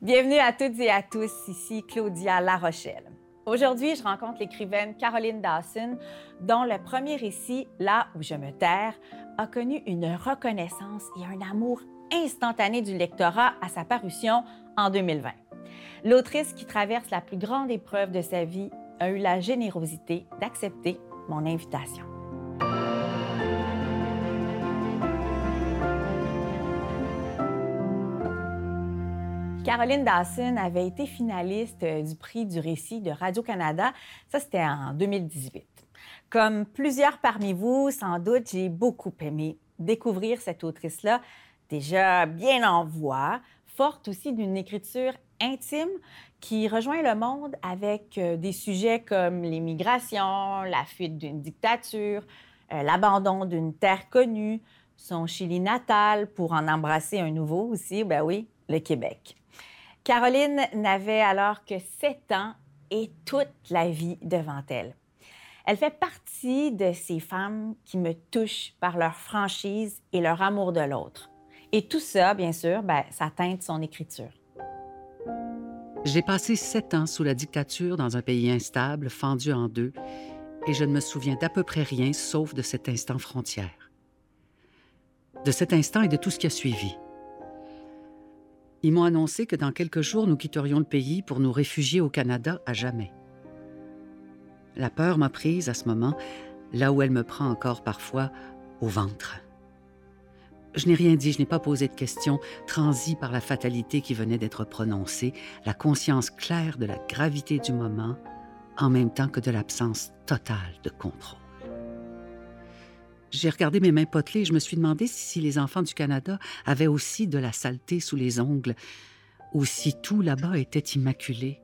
Bienvenue à toutes et à tous, ici Claudia Larochelle. Aujourd'hui, je rencontre l'écrivaine Caroline Dawson, dont le premier récit, Là où je me terre, a connu une reconnaissance et un amour instantané du lectorat à sa parution en 2020. L'autrice qui traverse la plus grande épreuve de sa vie a eu la générosité d'accepter mon invitation. Caroline Dawson avait été finaliste euh, du prix du récit de Radio-Canada. Ça, c'était en 2018. Comme plusieurs parmi vous, sans doute, j'ai beaucoup aimé découvrir cette autrice-là, déjà bien en voix, forte aussi d'une écriture intime qui rejoint le monde avec euh, des sujets comme l'immigration, la fuite d'une dictature, euh, l'abandon d'une terre connue, son Chili natal pour en embrasser un nouveau aussi, ben oui, le Québec. Caroline n'avait alors que sept ans et toute la vie devant elle. Elle fait partie de ces femmes qui me touchent par leur franchise et leur amour de l'autre. Et tout ça, bien sûr, ben, ça teinte son écriture. J'ai passé sept ans sous la dictature dans un pays instable, fendu en deux, et je ne me souviens d'à peu près rien sauf de cet instant frontière. De cet instant et de tout ce qui a suivi. Ils m'ont annoncé que dans quelques jours, nous quitterions le pays pour nous réfugier au Canada à jamais. La peur m'a prise à ce moment, là où elle me prend encore parfois au ventre. Je n'ai rien dit, je n'ai pas posé de questions, transi par la fatalité qui venait d'être prononcée, la conscience claire de la gravité du moment, en même temps que de l'absence totale de contrôle. J'ai regardé mes mains potelées et je me suis demandé si les enfants du Canada avaient aussi de la saleté sous les ongles ou si tout là-bas était immaculé.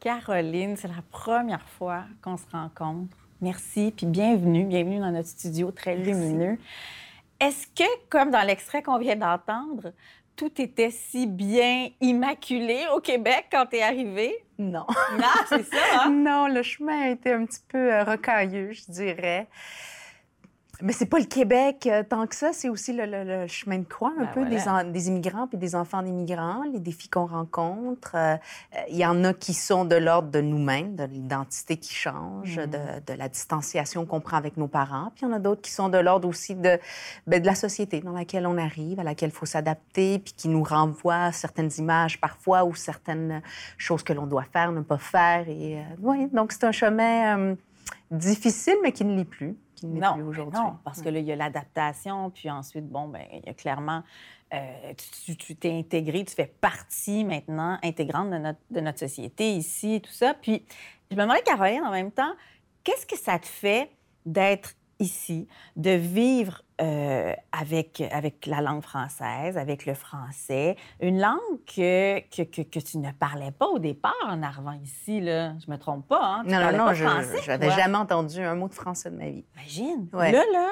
Caroline, c'est la première fois qu'on se rencontre. Merci, puis bienvenue, bienvenue dans notre studio très lumineux. Est-ce que, comme dans l'extrait qu'on vient d'entendre, tout était si bien immaculé au Québec quand tu es arrivé? Non. Non, c'est ça. Hein? non, le chemin a été un petit peu euh, rocailleux, je dirais. Mais c'est pas le Québec euh, tant que ça, c'est aussi le, chemin de croix un Ben peu voilà. des, des immigrants puis des enfants d'immigrants, les défis qu'on rencontre. Euh, euh, Il y en a qui sont de l'ordre de nous-mêmes, de l'identité qui change, Mm. de, de la distanciation qu'on prend avec nos parents. Puis il y en a d'autres qui sont de l'ordre aussi de, ben, de la société dans laquelle on arrive, à laquelle il faut s'adapter, puis qui nous renvoie à certaines images parfois ou certaines choses que l'on doit faire, ne pas faire. Et, euh, ouais, donc c'est un chemin difficile, mais qui ne l'est plus. Qui plus aujourd'hui. non, parce que là, il y a l'adaptation, puis ensuite, bon, ben, il y a clairement, euh, tu- t'es intégré, tu fais partie maintenant intégrante de notre, de notre société ici et tout ça. Puis, je me demandais, Caroline, en même temps, qu'est-ce que ça te fait d'être ici, de vivre euh, avec, avec la langue française, avec le français, une langue que, que, que, que tu ne parlais pas au départ en arrivant ici, là. Je me trompe pas, hein? Tu Non, non, non, pas je n'avais jamais entendu un mot de français de ma vie. Imagine. Ouais. Là, là,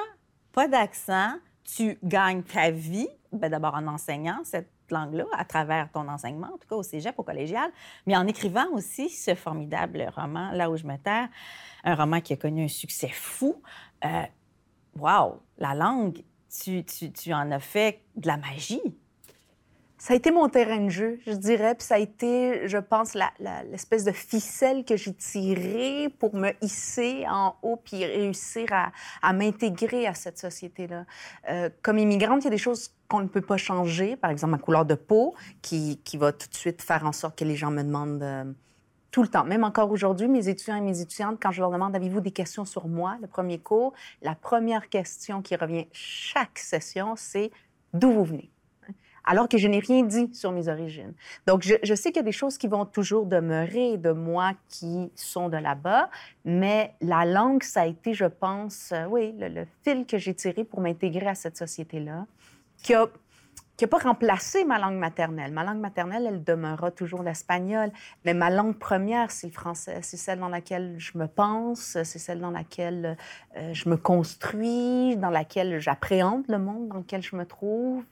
pas d'accent, tu gagnes ta vie, ben, d'abord en enseignant cette langue-là, à travers ton enseignement, en tout cas au cégep, au collégial, mais en écrivant aussi ce formidable roman, Là où je me terre, un roman qui a connu un succès fou. Euh, wow! La langue, tu, tu, tu en as fait de la magie. Ça a été mon terrain de jeu, je dirais, puis ça a été, je pense, l'espèce de ficelle que j'ai tirée pour me hisser en haut puis réussir à, m'intégrer à cette société-là. Euh, comme immigrante, il y a des choses qu'on ne peut pas changer, par exemple ma couleur de peau, qui, qui va tout de suite faire en sorte que les gens me demandent euh, tout le temps. Même encore aujourd'hui, mes étudiants et mes étudiantes, quand je leur demande avez-vous des questions sur moi, le premier cours, la première question qui revient chaque session, c'est d'où vous venez? Alors que je n'ai rien dit sur mes origines. Donc, je, sais qu'il y a des choses qui vont toujours demeurer de moi qui sont de là-bas, mais la langue, ça a été, je pense, euh, oui, le, le fil que j'ai tiré pour m'intégrer à cette société-là, qui a qui n'a pas remplacé ma langue maternelle. Ma langue maternelle, elle demeurera toujours l'espagnol, mais ma langue première, c'est le français. C'est celle dans laquelle je me pense, c'est celle dans laquelle euh, je me construis, dans laquelle j'appréhende le monde dans lequel je me trouve.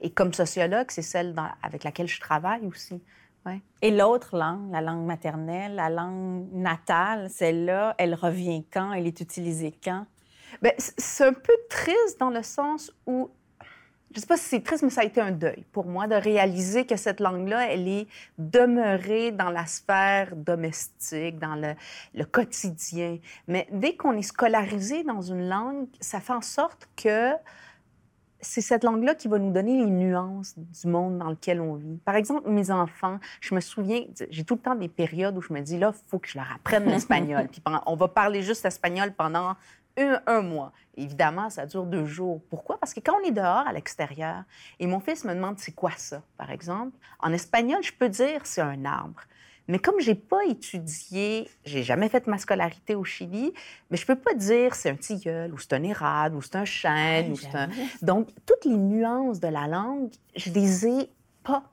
Et comme sociologue, c'est celle dans- avec laquelle je travaille aussi. Ouais. Et l'autre langue, la langue maternelle, la langue natale, celle-là, elle revient quand? Elle est utilisée quand? Ben, c'est un peu triste dans le sens où je sais pas si c'est triste, mais ça a été un deuil pour moi de réaliser que cette langue-là, elle est demeurée dans la sphère domestique, dans le, le quotidien. Mais dès qu'on est scolarisé dans une langue, ça fait en sorte que c'est cette langue-là qui va nous donner les nuances du monde dans lequel on vit. Par exemple, mes enfants, je me souviens, j'ai tout le temps des périodes où je me dis, là, il faut que je leur apprenne l'espagnol. Puis on va parler juste espagnol pendant un, mois. Évidemment, ça dure deux jours. Pourquoi? Parce que quand on est dehors, à l'extérieur, et mon fils me demande c'est quoi ça, par exemple, en espagnol, je peux dire c'est un arbre. Mais comme j'ai pas étudié, j'ai jamais fait ma scolarité au Chili, mais je peux pas dire c'est un tilleul ou c'est un érable ou c'est un chêne ou c'est un... Donc toutes les nuances de la langue, je les ai pas.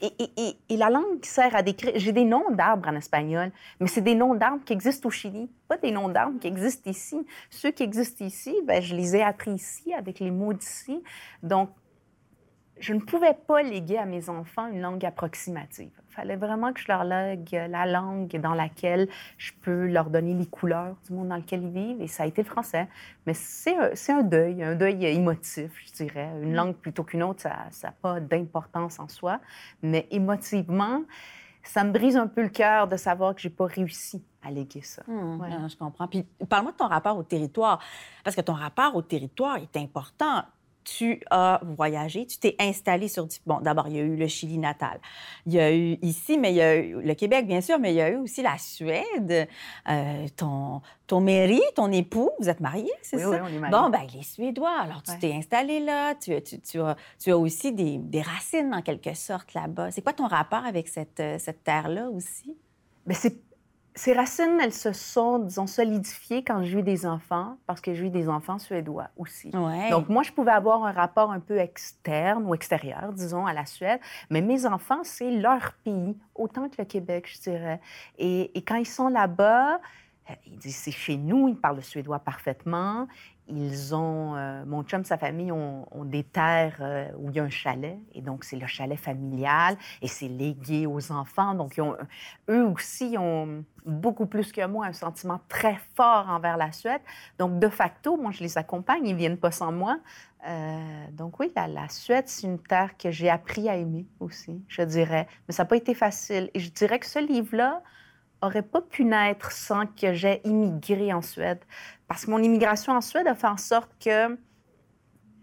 Et, la langue sert à décrire. J'ai des noms d'arbres en espagnol, mais c'est des noms d'arbres qui existent au Chili, pas des noms d'arbres qui existent ici. Ceux qui existent ici, ben, je les ai appris ici avec les mots d'ici. Donc, je ne pouvais pas léguer à mes enfants une langue approximative. Il fallait vraiment que je leur lègue la langue dans laquelle je peux leur donner les couleurs du monde dans lequel ils vivent, et ça a été le français. Mais c'est un, un, deuil, un deuil émotif, je dirais. Une mm. langue plutôt qu'une autre, ça n'a pas d'importance en soi, mais émotivement, ça me brise un peu le cœur de savoir que j'ai pas réussi à léguer ça. Mm, je comprends. Puis parle-moi de ton rapport au territoire, parce que ton rapport au territoire est important tu as voyagé, tu t'es installé sur... Bon, d'abord, il y a eu le Chili natal. Il y a eu ici, mais il y a eu le Québec, bien sûr, mais il y a eu aussi la Suède. Euh, ton, ton mari, ton époux, vous êtes mariés, c'est ça? Oui, on est mariés. Bon, ben il est suédois. Alors, tu t'es installé là. Tu, tu, tu, as, tu, as, aussi des, des, racines, en quelque sorte, là-bas. C'est quoi ton rapport avec cette, euh, cette terre-là aussi? Bien, c'est ces racines, elles se sont, disons, solidifiées quand j'ai eu des enfants, parce que j'ai eu des enfants suédois aussi. Donc, moi, je pouvais avoir un rapport un peu externe ou extérieur, disons, à la Suède, mais mes enfants, c'est leur pays, autant que le Québec, je dirais. Et, et quand ils sont là-bas, euh, ils disent c'est chez nous, ils parlent le suédois parfaitement. Ils ont, euh, mon chum, sa famille ont, des terres euh, où il y a un chalet, et donc c'est le chalet familial, et c'est légué aux enfants. Donc, eux aussi ont beaucoup plus que moi un sentiment très fort envers la Suède. Donc, de facto, moi, je les accompagne, ils viennent pas sans moi. donc oui, la, la Suède, c'est une terre que j'ai appris à aimer aussi, je dirais. Mais ça n'a pas été facile. Et je dirais que ce livre-là, aurait pas pu naître sans que j'aie immigré en Suède. Parce que mon immigration en Suède a fait en sorte que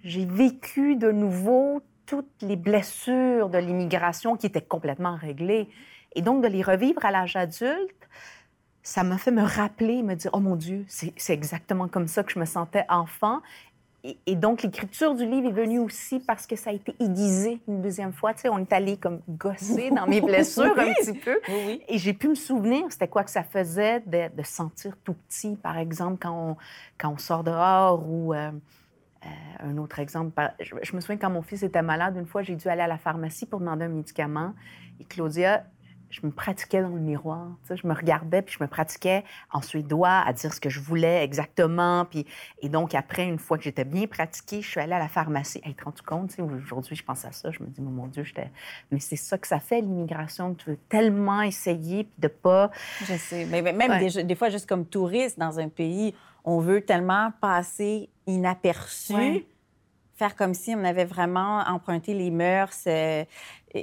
j'ai vécu de nouveau toutes les blessures de l'immigration qui étaient complètement réglées. Et donc, de les revivre à l'âge adulte, ça m'a fait me rappeler, me dire, oh mon Dieu, c'est exactement comme ça que je me sentais enfant et, donc, l'écriture du livre est venue aussi parce que ça a été aiguisé une deuxième fois. Tu sais, on est allé comme gosser dans mes blessures un petit peu. Et j'ai pu me souvenir, c'était quoi que ça faisait de, de, sentir tout petit, par exemple, quand on, quand on sort dehors ou... Euh, euh, un autre exemple, je, je, me souviens quand mon fils était malade, une fois, j'ai dû aller à la pharmacie pour demander un médicament. Et Claudia, je me pratiquais dans le miroir. Je me regardais, puis je me pratiquais en suédois à dire ce que je voulais exactement. Puis, et donc, après, une fois que j'étais bien pratiquée, je suis allée à la pharmacie. Hey, te rends compte? Aujourd'hui, je pense à ça. Je me dis, mon Dieu, j'étais... Mais c'est ça que ça fait, l'immigration. Tu veux tellement essayer, puis de pas... Je sais. Mais même des, fois, juste comme touriste dans un pays, on veut tellement passer inaperçu faire comme si on avait vraiment emprunté les mœurs. Euh,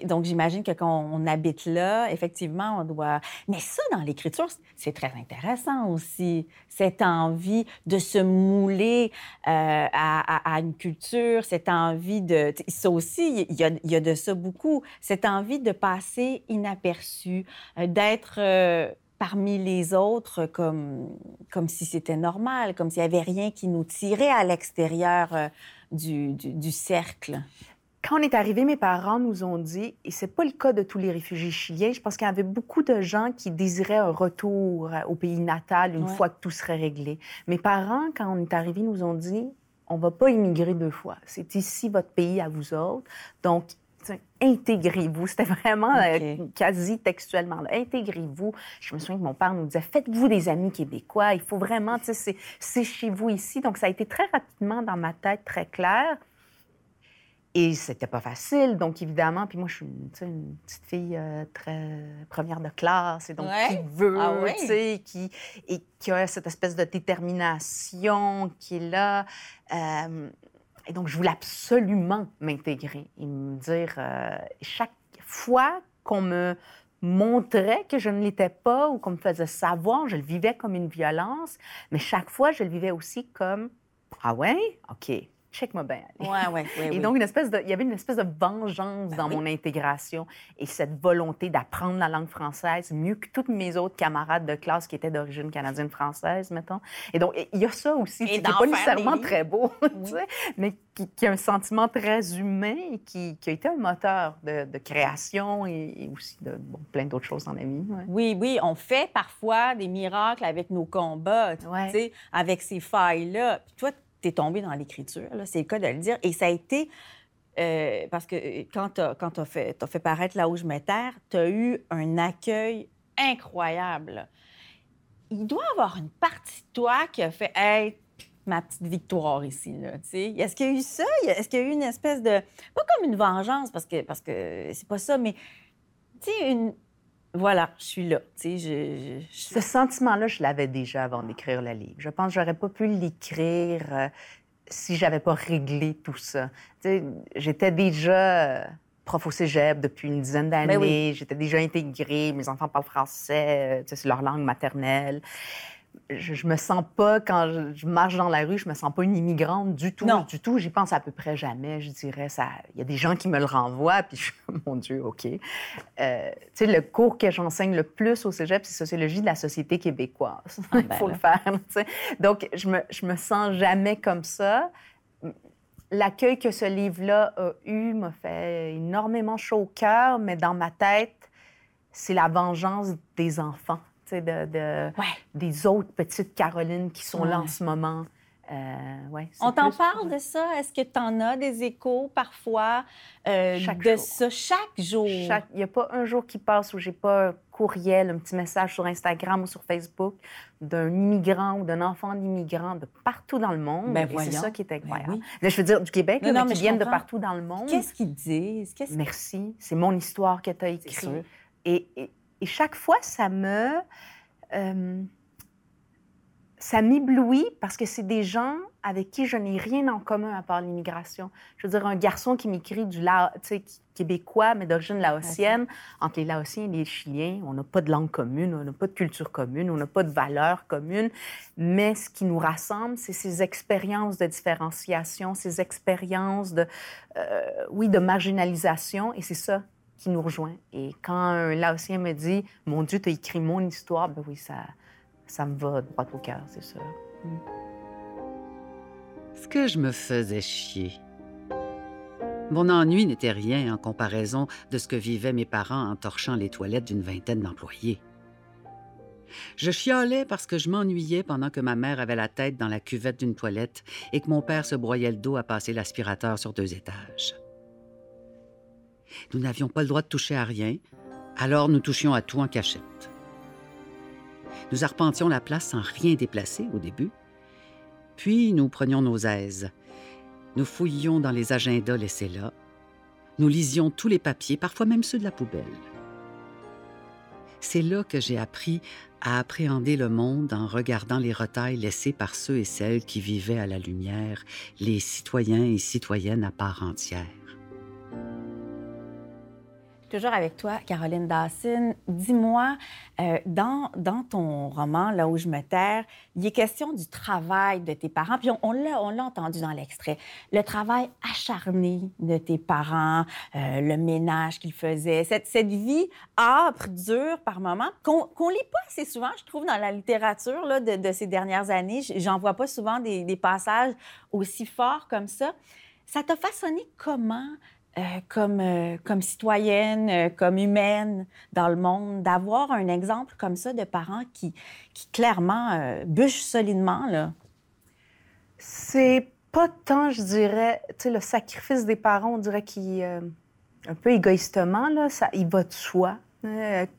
donc, j'imagine que quand on habite là, effectivement, on doit... Mais ça, dans l'écriture, c'est très intéressant aussi, cette envie de se mouler euh, à, une culture, cette envie de... Ça aussi, il y, a, de ça beaucoup, cette envie de passer inaperçu, euh, d'être parmi les autres comme, comme si c'était normal, comme s'il n'y avait rien qui nous tirait à l'extérieur euh, du, du, cercle. Quand on est arrivé, mes parents nous ont dit, et c'est pas le cas de tous les réfugiés chiliens, je pense qu'il y avait beaucoup de gens qui désiraient un retour au pays natal une fois que tout serait réglé. Mes parents, quand on est arrivé, nous ont dit, on va pas immigrer deux fois. C'est ici votre pays à vous autres. Donc, intégrez-vous. C'était vraiment euh, quasi textuellement. Intégrez-vous. Je me souviens que mon père nous disait, faites-vous des amis québécois. Il faut vraiment, c'est chez vous ici. Donc, ça a été très rapidement dans ma tête, très clair. Et c'était pas facile, donc évidemment. Puis moi, je suis une, petite fille euh, très première de classe, et donc qui veut, ah tu sais, qui, et qui a cette espèce de détermination qui est là. Euh, Et donc, je voulais absolument m'intégrer et me dire, euh, chaque fois qu'on me montrait que je ne l'étais pas ou qu'on me faisait savoir, je le vivais comme une violence, mais chaque fois, je le vivais aussi comme, ah ouais, OK, check-moi bien. Ouais, ouais, ouais, et donc, une espèce de, il y avait une espèce de vengeance Ben dans oui. mon intégration et cette volonté d'apprendre la langue française mieux que toutes mes autres camarades de classe qui étaient d'origine canadienne-française, mettons. Et donc, il y a ça aussi, Et qui n'est pas nécessairement très beau, tu sais, mais qui, qui a un sentiment très humain et qui, qui a été un moteur de, de création et, et aussi de bon, plein d'autres choses dans la vie. ouais. Oui, oui, on fait parfois des miracles avec nos combats, tu Ouais. sais, avec ces failles-là. Puis toi, tombé dans l'écriture, là, c'est le cas de le dire. Et ça a été. euh, parce que euh, quand tu as, fait, t'as fait paraître Là où je me terre, tu as eu un accueil incroyable. Il doit y avoir une partie de toi qui a fait Hey, ma petite victoire ici. Là. Est-ce qu'il y a eu ça? Est-ce qu'il y a eu une espèce de. Pas comme une vengeance, parce que parce que c'est pas ça, mais tu sais, une. Voilà, je suis là. Tu sais, je- je- je- Ce sentiment-là, je l'avais déjà avant d'écrire le livre. Je pense que j'aurais pas pu l'écrire euh, si j'avais pas réglé tout ça. Tu sais, j'étais déjà euh, prof au cégep depuis une dizaine d'années. Ben oui. J'étais déjà intégrée. Mes enfants parlent français. euh, c'est leur langue maternelle. Je, je me sens pas, quand je, je marche dans la rue, je me sens pas une immigrante du tout. Non. Du tout. J'y pense à peu près jamais, je dirais. Ça- Il y a des gens qui me le renvoient, puis je suis, mon Dieu, OK. Euh, tu sais, le cours que j'enseigne le plus au cégep, c'est sociologie de la société québécoise. Il ben faut là. le faire. Donc, je me, je me sens jamais comme ça. L'accueil que ce livre-là a eu m'a fait énormément chaud au cœur, mais dans ma tête, c'est la vengeance des enfants, de, de- Ouais. des autres petites Carolines qui sont là en ce moment. Euh, ouais, On t'en parle de ça? Est-ce que tu en as des échos parfois euh, Chaque de jour. ça? Chaque jour? Chaque- Il n'y a pas un jour qui passe où j'ai pas un courriel, un petit message sur Instagram ou sur Facebook d'un immigrant ou d'un enfant d'immigrant de partout dans le monde. Ben c'est ça qui est Ben incroyable. oui. Là, je veux dire du Québec, Non, là, non, mais mais qui viennent de partout dans le monde. Qu'est-ce qu'ils disent? Merci. C'est mon histoire que tu as écrite. Et, et- et chaque fois, ça me. euh, ça m'éblouit parce que c'est des gens avec qui je n'ai rien en commun à part l'immigration. Je veux dire, un garçon qui m'écrit du québécois, mais d'origine laotienne. Entre les Laotiens et les Chiliens, on n'a pas de langue commune, on n'a pas de culture commune, on n'a pas de valeurs communes. Mais ce qui nous rassemble, c'est ces expériences de différenciation, ces expériences de, euh, oui, de marginalisation. Et c'est ça qui nous rejoint. Et quand un me dit Mon Dieu, tu écrit mon histoire, ben oui, ça, ça me va droit au cœur, c'est sûr. Ce que je me faisais chier. Mon ennui n'était rien en comparaison de ce que vivaient mes parents en torchant les toilettes d'une vingtaine d'employés. Je chialais parce que je m'ennuyais pendant que ma mère avait la tête dans la cuvette d'une toilette et que mon père se broyait le dos à passer l'aspirateur sur deux étages. Nous n'avions pas le droit de toucher à rien, alors nous touchions à tout en cachette. Nous arpentions la place sans rien déplacer au début, puis nous prenions nos aises. Nous fouillions dans les agendas laissés là. Nous lisions tous les papiers, parfois même ceux de la poubelle. C'est là que j'ai appris à appréhender le monde en regardant les retailles laissés par ceux et celles qui vivaient à la lumière, les citoyens et citoyennes à part entière. Toujours avec toi, Caroline Dawson. Dis-moi, euh, dans, dans ton roman, Là où je me terre, il est question du travail de tes parents. Puis on, on l'a, entendu dans l'extrait. Le travail acharné de tes parents, euh, le ménage qu'ils faisaient, cette, cette vie âpre, dure par moments, qu'on qu'on lit pas assez souvent, je trouve, dans la littérature là, de, de ces dernières années. J'en vois pas souvent des, des passages aussi forts comme ça. Ça t'a façonné comment euh, comme, euh, comme citoyenne, euh, comme humaine dans le monde, d'avoir un exemple comme ça de parents qui, qui clairement bûchent solidement, là? C'est pas tant, je dirais, tu sais, le sacrifice des parents, on dirait qu'il, un peu égoïstement, là, ça, il va de soi.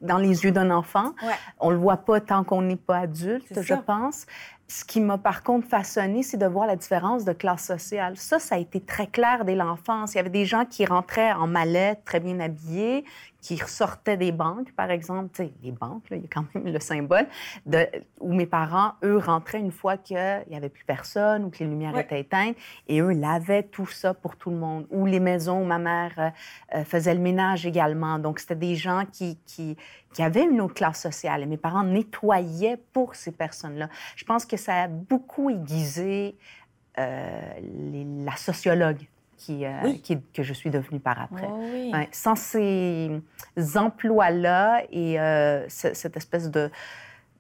dans les yeux d'un enfant. Ouais. On le voit pas tant qu'on n'est pas adulte, je pense. Ce qui m'a par contre façonné, c'est de voir la différence de classe sociale. Ça, ça a été très clair dès l'enfance. Il y avait des gens qui rentraient en mallette, très bien habillés, qui ressortaient des banques, par exemple. Les banques, il y a quand même le symbole, de, où mes parents, eux, rentraient une fois qu'il n'y avait plus personne ou que les lumières étaient éteintes. Et eux lavaient tout ça pour tout le monde. Ou les maisons où ma mère euh, euh, faisait le ménage également. Donc, c'était des gens qui, qui, qui avaient une autre classe sociale. Et mes parents nettoyaient pour ces personnes-là. Je pense que ça a beaucoup aiguisé euh, la sociologue qui, euh, qui, que je suis devenue par après. Oh sans ces emplois-là et euh, cette espèce de,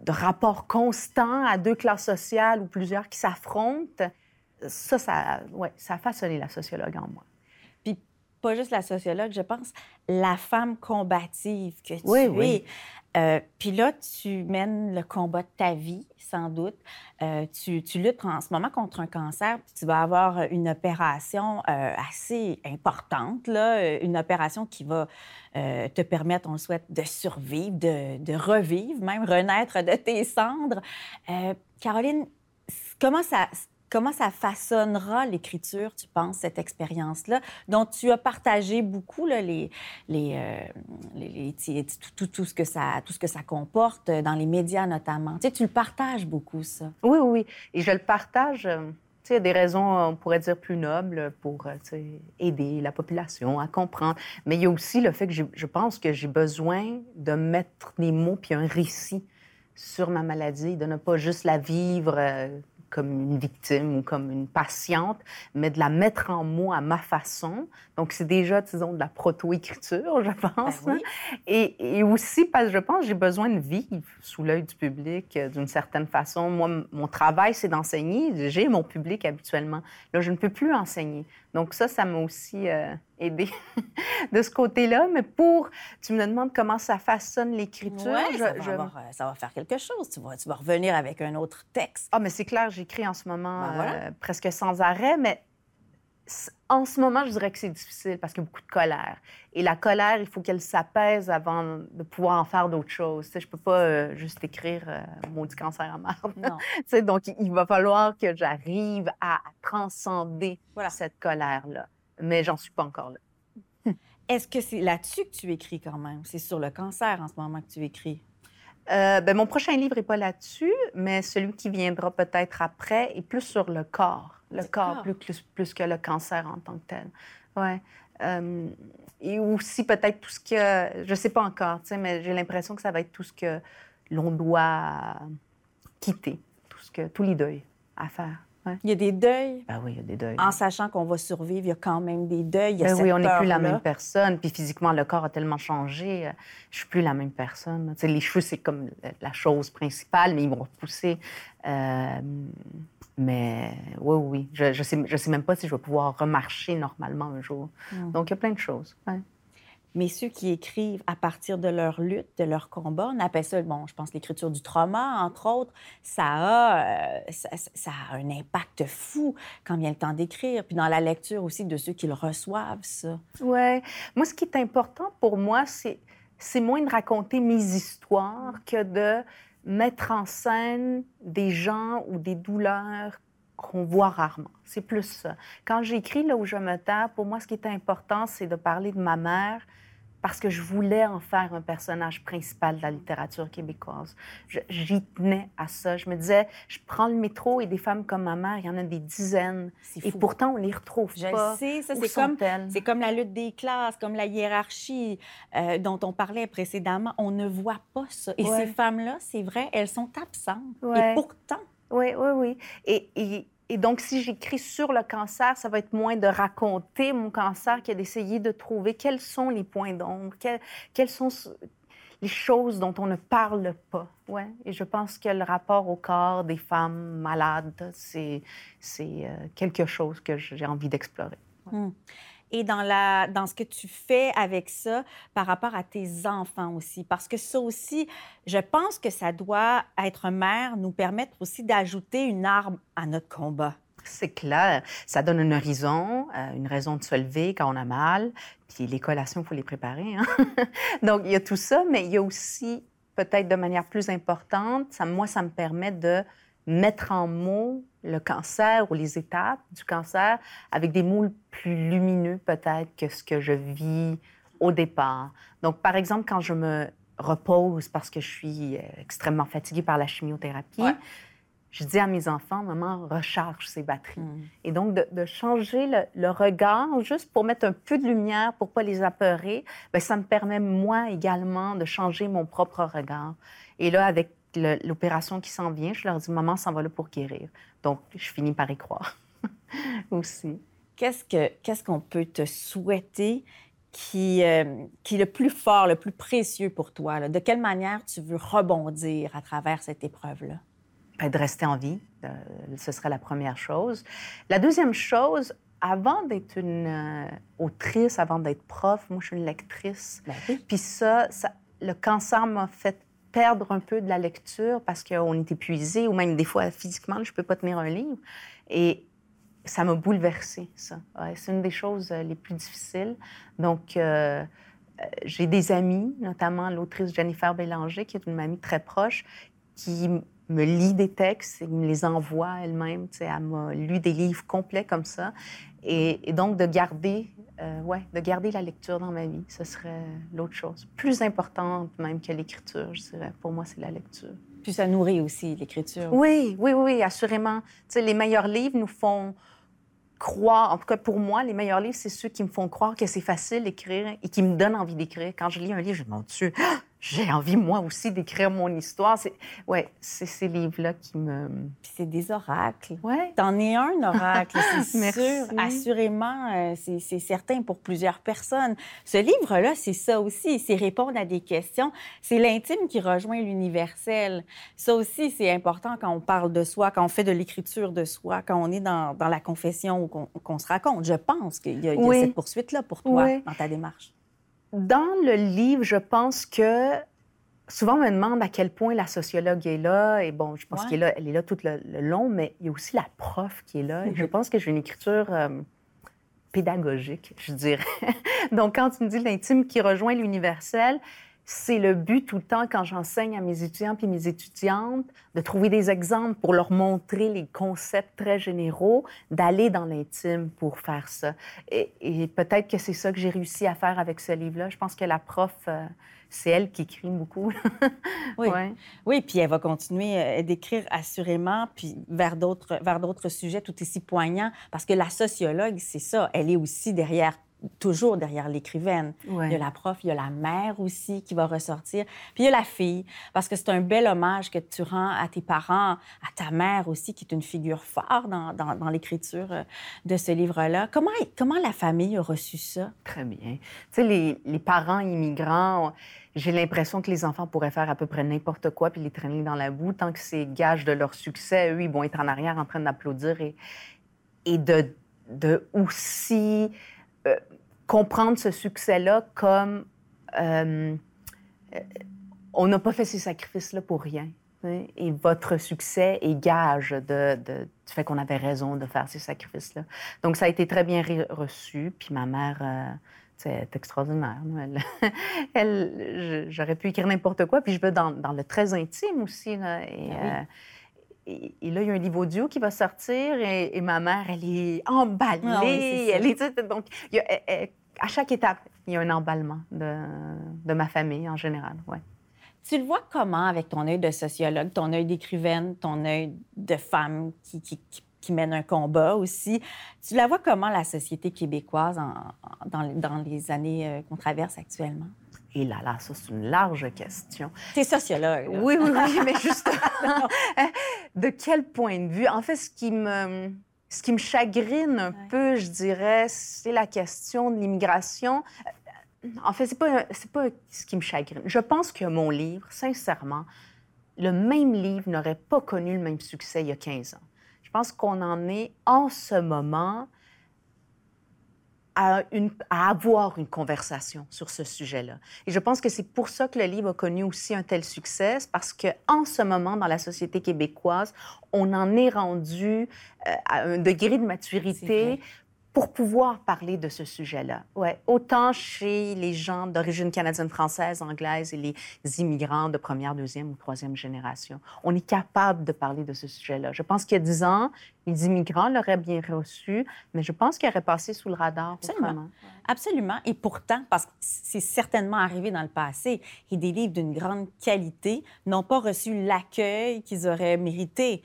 de, rapport constant à deux classes sociales ou plusieurs qui s'affrontent, ça, ça, ouais, ça a façonné la sociologue en moi. Puis pas juste la sociologue, je pense, la femme combative que tu oui, es. Euh, puis là, tu mènes le combat de ta vie, sans doute. Euh, tu, tu, luttes en ce moment contre un cancer, puis tu vas avoir une opération euh, assez importante, là, une opération qui va te permettre, on le souhaite, de survivre, de, de revivre, même renaître de tes cendres. Caroline, comment ça, Comment ça façonnera l'écriture, tu penses, cette expérience-là, dont tu as partagé beaucoup les, les, euh, tout, tout, ce que ça, tout ce que ça comporte, dans les médias notamment. Tu le partages beaucoup, ça. Oui, oui, Et je le partage. Euh, tu sais, des raisons, on pourrait dire, plus nobles pour euh, aider la population à comprendre. Mais il y a aussi le fait que je pense que j'ai besoin de mettre des mots puis un récit sur ma maladie, de ne pas juste la vivre comme une victime ou comme une patiente, mais de la mettre en mots à ma façon. Donc, c'est déjà, disons, de la proto-écriture, je pense. Ben et, et, aussi parce que je pense que j'ai besoin de vivre sous l'œil du public euh, d'une certaine façon. Moi, mon travail, c'est d'enseigner. J'ai mon public habituellement. Là, je ne peux plus enseigner. Donc ça, ça m'a aussi euh, aidé de ce côté-là. Mais pour, tu me demandes comment ça façonne l'écriture. ça, euh, ça, va faire quelque chose. Tu vas, tu vas revenir avec un autre texte. Ah, mais c'est clair, j'écris en ce moment ben euh, presque sans arrêt, mais en ce moment, je dirais que c'est difficile parce qu'il y a beaucoup de colère. Et la colère, il faut qu'elle s'apaise avant de pouvoir en faire d'autres choses. Je je peux pas euh, juste écrire euh, Maudit cancer à merde. donc, il va falloir que j'arrive à, transcender voilà. cette colère-là. Mais j'en suis pas encore là. Est-ce que c'est là-dessus que tu écris quand même? C'est sur le cancer en ce moment que tu écris? Euh, ben, mon prochain livre n'est pas là-dessus, mais celui qui viendra peut-être après est plus sur le corps. Le corps, plus, plus, plus, que le cancer en tant que tel. Ouais. Euh, et aussi peut-être tout ce que... Je ne sais pas encore, mais j'ai l'impression que ça va être tout ce que l'on doit quitter, tout ce que, tous les deuils à faire. Il y a des deuils. Ben oui, il y a des deuils. En sachant qu'on va survivre, il y a quand même des deuils. Il y a ben oui, on n'est plus la même personne. Puis physiquement, le corps a tellement changé. Euh, je suis plus la même personne. sais, les cheveux, c'est comme la chose principale, mais ils vont repousser. Euh, mais oui, oui. Je ne je sais, je sais, même pas si je vais pouvoir remarcher normalement un jour. Hmm. Donc, il y a plein de choses. Ouais. Mais ceux qui écrivent à partir de leur lutte, de leur combat, on appelle ça, bon, je pense l'écriture du trauma, entre autres, ça a, euh, ça, a un impact fou quand vient le temps d'écrire. Puis dans la lecture aussi de ceux qui le reçoivent, ça. Oui. Moi, ce qui est important pour moi, c'est, c'est moins de raconter mes histoires que de mettre en scène des gens ou des douleurs qu'on voit rarement. C'est plus ça. Quand j'écris là où je me tape, pour moi, ce qui est important, c'est de parler de ma mère, parce que je voulais en faire un personnage principal de la littérature québécoise. J'y tenais à ça. Je me disais, je prends le métro et des femmes comme ma mère, il y en a des dizaines. Et pourtant, on les retrouve je pas. Je sais, ça, c'est comme, c'est comme la lutte des classes, comme la hiérarchie euh, dont on parlait précédemment. On ne voit pas ça. Et ces femmes-là, c'est vrai, elles sont absentes. Et pourtant... Oui, oui, oui. Et, et et donc, si j'écris sur le cancer, ça va être moins de raconter mon cancer que d'essayer de trouver quels sont les points d'ombre, quelles, sont les choses dont on ne parle pas. Et je pense que le rapport au corps des femmes malades, c'est euh, quelque chose que j'ai envie d'explorer. Hum et dans, la, dans ce que tu fais avec ça par rapport à tes enfants aussi. Parce que ça aussi, je pense que ça doit être mère, nous permettre aussi d'ajouter une arme à notre combat. C'est clair. Ça donne un horizon, euh, une raison de se lever quand on a mal. Puis les collations, il faut les préparer. Hein? Donc, il y a tout ça, mais il y a aussi, peut-être de manière plus importante, moi, ça me permet de mettre en mots le cancer ou les étapes du cancer avec des mots plus lumineux peut-être que ce que je vis au départ. Donc, par exemple, quand je me repose parce que je suis euh, extrêmement fatiguée par la chimiothérapie, je dis à mes enfants, maman, recharge ses batteries. Hmm. Et donc, de, changer le, regard, juste pour mettre un peu de lumière, pour pas les apeurer, bien, ça me permet, moi également, de changer mon propre regard. Et là, avec l'opération qui s'en vient, je leur dis, maman s'en va là pour guérir. Donc, je finis par y croire aussi. Qu'est-ce qu'on ce qu'on peut te souhaiter qui, euh, qui est le plus fort, le plus précieux pour toi? De quelle manière tu veux rebondir à travers cette épreuve-là? Ben, de rester en vie, euh, ce serait la première chose. La deuxième chose, avant d'être une euh, autrice, avant d'être prof, moi, je suis une lectrice. Ben Puis ça, ça, le cancer m'a fait perdre un peu de la lecture parce qu'on est épuisé ou même des fois physiquement, je ne peux pas tenir un livre. Et ça m'a bouleversée, ça. c'est une des choses euh, les plus difficiles. Donc, j'ai des amis, notamment l'autrice Jennifer Bélanger, qui est une amie très proche, qui me lit des textes et me les envoie elle-même. Elle m'a lu des livres complets comme ça. Et, donc, de garder, euh, ouais, de garder la lecture dans ma vie, ce serait l'autre chose. Plus importante même que l'écriture, je dirais. Pour moi, c'est la lecture. Puis ça nourrit aussi l'écriture. Oui, oui, oui, assurément. sais, les meilleurs livres nous font croire, en tout cas pour moi, les meilleurs livres, c'est ceux qui me font croire que c'est facile d'écrire et qui me donnent envie d'écrire. Quand je lis un livre, je me dis, mon Dieu, j'ai envie, moi aussi, d'écrire mon histoire. C'est, ouais, c'est ces livres-là qui me... Puis c'est des oracles. Ouais. T'en es un oracle, c'est sûr. Assurément, euh, c'est, certain pour plusieurs personnes. Ce livre-là, c'est ça aussi. C'est répondre à des questions. C'est l'intime qui rejoint l'universel. Ça aussi, c'est important quand on parle de soi, quand on fait de l'écriture de soi, quand on est dans, dans la confession ou qu'on, se raconte. Je pense qu'il y a, cette poursuite-là pour toi dans ta démarche. Dans le livre, je pense que souvent on me demande à quel point la sociologue est là. Et bon, je pense qu'elle est là, elle est là tout le, long, mais il y a aussi la prof qui est là. Et je pense que j'ai une écriture euh, pédagogique, je dirais. Donc, quand tu me dis l'intime qui rejoint l'universel, c'est le but tout le temps quand j'enseigne à mes étudiants et mes étudiantes de trouver des exemples pour leur montrer les concepts très généraux, d'aller dans l'intime pour faire ça. Et, peut-être que c'est ça que j'ai réussi à faire avec ce livre-là. Je pense que la prof, euh, c'est elle qui écrit beaucoup. oui. oui, puis elle va continuer euh, d'écrire assurément, puis vers d'autres, vers d'autres sujets tout aussi poignants, parce que la sociologue, c'est ça, elle est aussi derrière toujours derrière l'écrivaine. Il y a la prof, il y a la mère aussi qui va ressortir, puis il y a la fille, parce que c'est un bel hommage que tu rends à tes parents, à ta mère aussi, qui est une figure forte dans, dans, l'écriture euh, de ce livre-là. Comment, comment la famille a reçu ça? Très bien. Tu sais, les, les parents immigrants, j'ai l'impression que les enfants pourraient faire à peu près n'importe quoi puis les traîner dans la boue. Tant que c'est gage de leur succès, eux, ils vont être en arrière en train d'applaudir et, et de, de aussi euh, comprendre ce succès-là comme euh, euh, on n'a pas fait ces sacrifices-là pour rien. Et votre succès est gage de, du fait qu'on avait raison de faire ces sacrifices-là. Donc, ça a été très bien reçu. Puis ma mère, c'est extraordinaire. Elle, j'aurais pu écrire n'importe quoi. Puis je veux dans, dans le très intime aussi. Là, et, ah et, là, il y a un livre audio qui va sortir et, ma mère, elle est emballée. Ah elle est, donc, à chaque étape, il y a un emballement de, de ma famille en général. Ouais. Tu le vois comment avec ton œil de sociologue, ton œil d'écrivaine, ton œil de femme qui, qui, qui, mène un combat aussi? Tu la vois comment la société québécoise dans, dans, les années euh, qu'on traverse actuellement? Et là, là, ça, c'est une large question. Tu es sociologue. Oui, oui, oui, mais justement, de quel point de vue? En fait, ce qui me, ce qui me chagrine un peu, je dirais, c'est la question de l'immigration. En fait, c'est pas, c'est pas ce qui me chagrine. Je pense que mon livre, sincèrement, le même livre n'aurait pas connu le même succès il y a 15 ans. Je pense qu'on en est en ce moment à, avoir une conversation sur ce sujet-là. Et je pense que c'est pour ça que le livre a connu aussi un tel succès, parce qu'en ce moment, dans la société québécoise, on en est rendu euh, à un degré de maturité pour pouvoir parler de ce sujet-là. Ouais. Autant chez les gens d'origine canadienne, française, anglaise et les immigrants de première, deuxième ou troisième génération. On est capable de parler de ce sujet-là. Je pense qu'il y a dix ans, les immigrants l'auraient bien reçu, mais je pense qu'il aurait passé sous le radar. Absolument. autrement. Absolument. Et pourtant, parce que c'est certainement arrivé dans le passé, et des livres d'une grande qualité n'ont pas reçu l'accueil qu'ils auraient mérité.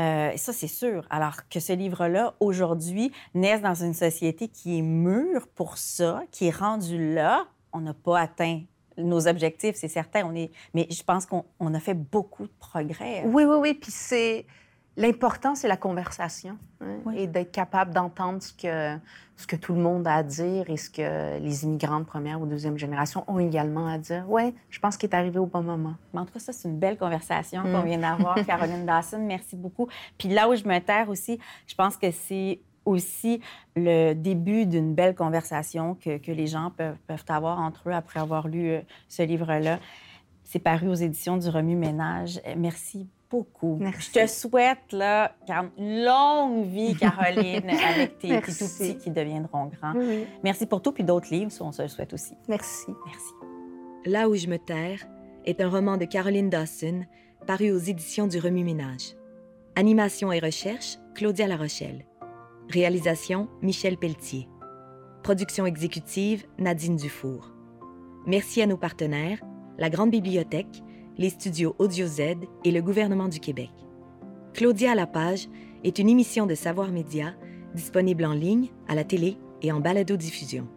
Euh, ça, c'est sûr. Alors que ce livre-là, aujourd'hui, naisse dans une société qui est mûre pour ça, qui est rendue là. On n'a pas atteint nos objectifs, c'est certain. On est... Mais je pense qu'on on a fait beaucoup de progrès. Oui, oui, oui. Puis c'est. L'important, c'est la conversation hein, Oui. et d'être capable d'entendre ce que, ce que tout le monde a à dire et ce que les immigrants de première ou deuxième génération ont également à dire. Oui, je pense qu'il est arrivé au bon moment. Mais en tout cas, ça, c'est une belle conversation Mm. qu'on vient d'avoir, Caroline Dawson. Merci beaucoup. Puis là où je me terre aussi, je pense que c'est aussi le début d'une belle conversation que, que les gens peuvent, peuvent avoir entre eux après avoir lu euh, ce livre-là. C'est paru aux éditions du Remue-Ménage. Euh, Merci beaucoup. Merci. Je te souhaite là, Car- une longue vie, Caroline, avec tes, tes Merci. tout petits qui deviendront grands. Oui. Merci pour tout, puis d'autres livres, on se le souhaite aussi. Merci. Merci. Là où je me terre est un roman de Caroline Dawson paru aux éditions du Remue-Ménage. Animation et recherche, Claudia Larochelle. Réalisation, Michel Pelletier. Production exécutive, Nadine Dufour. Merci à nos partenaires, la Grande Bibliothèque, les studios Audio Z et le gouvernement du Québec. Claudia à la page est une émission de Savoir Média disponible en ligne, à la télé et en balado-diffusion.